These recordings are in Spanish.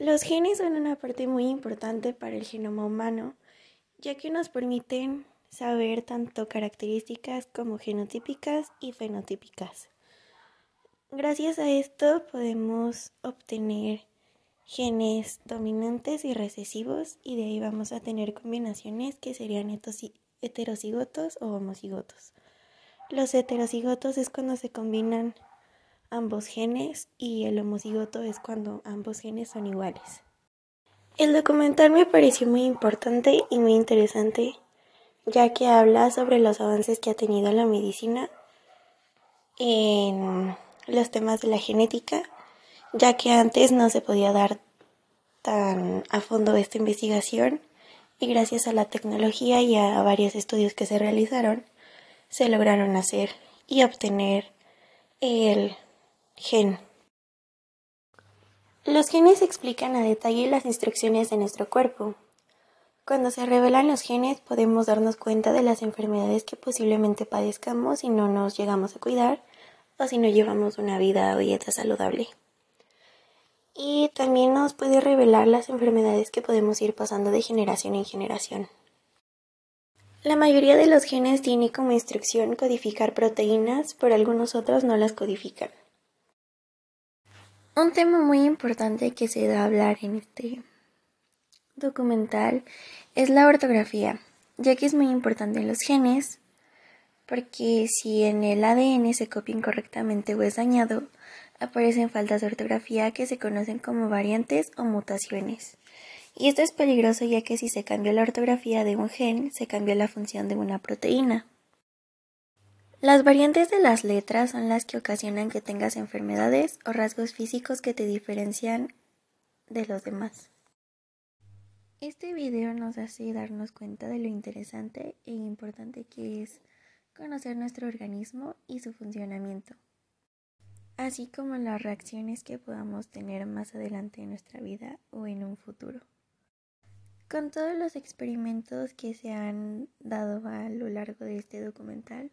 Los genes son una parte muy importante para el genoma humano, ya que nos permiten saber tanto características como genotípicas y fenotípicas. Gracias a esto podemos obtener genes dominantes y recesivos y de ahí vamos a tener combinaciones que serían heterocigotos o homocigotos. Los heterocigotos es cuando se combinan ambos genes y el homocigoto es cuando ambos genes son iguales. El documental me pareció muy importante y muy interesante ya que habla sobre los avances que ha tenido la medicina en los temas de la genética, ya que antes no se podía dar tan a fondo esta investigación y gracias a la tecnología y a varios estudios que se realizaron, se lograron hacer y obtener el gen. Los genes explican a detalle las instrucciones de nuestro cuerpo. Cuando se revelan los genes podemos darnos cuenta de las enfermedades que posiblemente padezcamos si no nos llegamos a cuidar o si no llevamos una vida o dieta saludable. Y también nos puede revelar las enfermedades que podemos ir pasando de generación en generación. La mayoría de los genes tiene como instrucción codificar proteínas, pero algunos otros no las codifican. Un tema muy importante que se da a hablar en este documental es la ortografía, ya que es muy importante en los genes, porque si en el ADN se copia incorrectamente o es dañado, aparecen faltas de ortografía que se conocen como variantes o mutaciones. Y esto es peligroso ya que si se cambia la ortografía de un gen, se cambia la función de una proteína. Las variantes de las letras son las que ocasionan que tengas enfermedades o rasgos físicos que te diferencian de los demás. Este video nos hace darnos cuenta de lo interesante e importante que es conocer nuestro organismo y su funcionamiento, así como las reacciones que podamos tener más adelante en nuestra vida o en un futuro. Con todos los experimentos que se han dado a lo largo de este documental,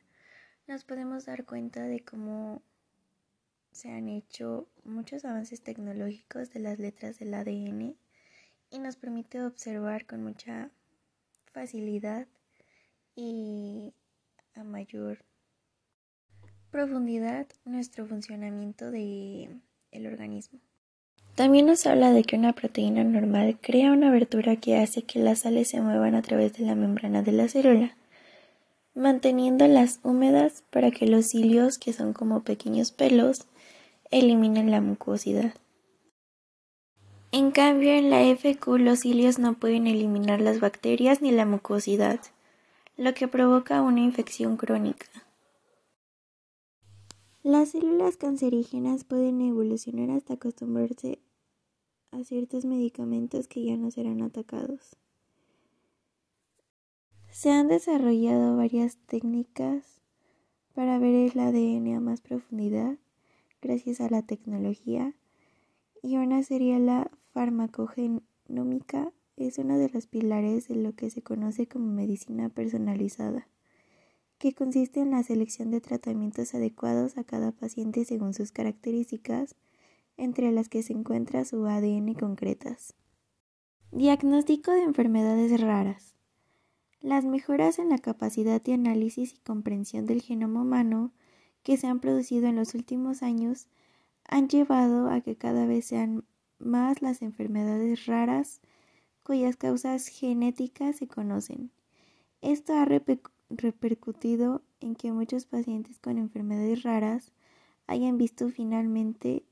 nos podemos dar cuenta de cómo se han hecho muchos avances tecnológicos de las letras del ADN y nos permite observar con mucha facilidad y a mayor profundidad nuestro funcionamiento del el organismo. También nos habla de que una proteína normal crea una abertura que hace que las sales se muevan a través de la membrana de la célula, manteniéndolas húmedas para que los cilios, que son como pequeños pelos, eliminen la mucosidad. En cambio, en la FQ los cilios no pueden eliminar las bacterias ni la mucosidad lo que provoca una infección crónica. Las células cancerígenas pueden evolucionar hasta acostumbrarse a ciertos medicamentos que ya no serán atacados. Se han desarrollado varias técnicas para ver el ADN a más profundidad gracias a la tecnología y una sería la farmacogenómica es uno de los pilares de lo que se conoce como medicina personalizada, que consiste en la selección de tratamientos adecuados a cada paciente según sus características, entre las que se encuentra su ADN concretas. Diagnóstico de enfermedades raras. Las mejoras en la capacidad de análisis y comprensión del genoma humano que se han producido en los últimos años han llevado a que cada vez sean más las enfermedades raras cuyas causas genéticas se conocen. Esto ha repercutido en que muchos pacientes con enfermedades raras hayan visto finalmente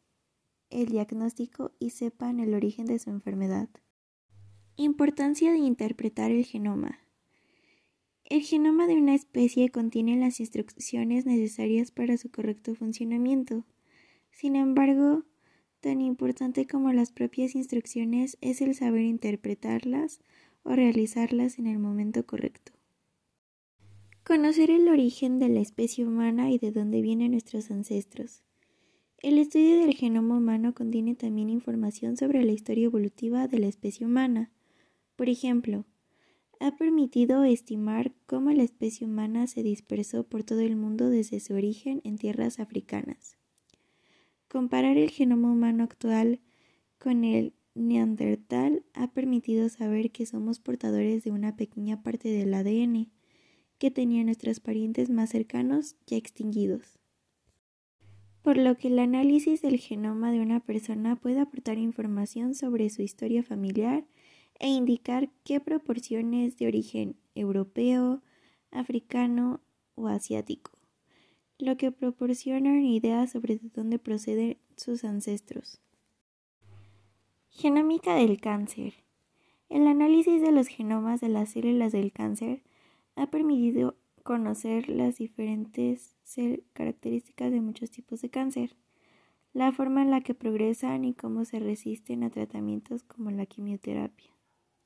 el diagnóstico y sepan el origen de su enfermedad. Importancia de interpretar el genoma. El genoma de una especie contiene las instrucciones necesarias para su correcto funcionamiento. Sin embargo, Tan importante como las propias instrucciones es el saber interpretarlas o realizarlas en el momento correcto. Conocer el origen de la especie humana y de dónde vienen nuestros ancestros. El estudio del genoma humano contiene también información sobre la historia evolutiva de la especie humana. Por ejemplo, ha permitido estimar cómo la especie humana se dispersó por todo el mundo desde su origen en tierras africanas. Comparar el genoma humano actual con el neandertal ha permitido saber que somos portadores de una pequeña parte del ADN que tenían nuestros parientes más cercanos ya extinguidos. Por lo que el análisis del genoma de una persona puede aportar información sobre su historia familiar e indicar qué proporciones de origen europeo, africano o asiático, lo que proporciona una idea sobre de dónde proceden sus ancestros. Genómica del cáncer. El análisis de los genomas de las células del cáncer ha permitido conocer las diferentes características de muchos tipos de cáncer, la forma en la que progresan y cómo se resisten a tratamientos como la quimioterapia.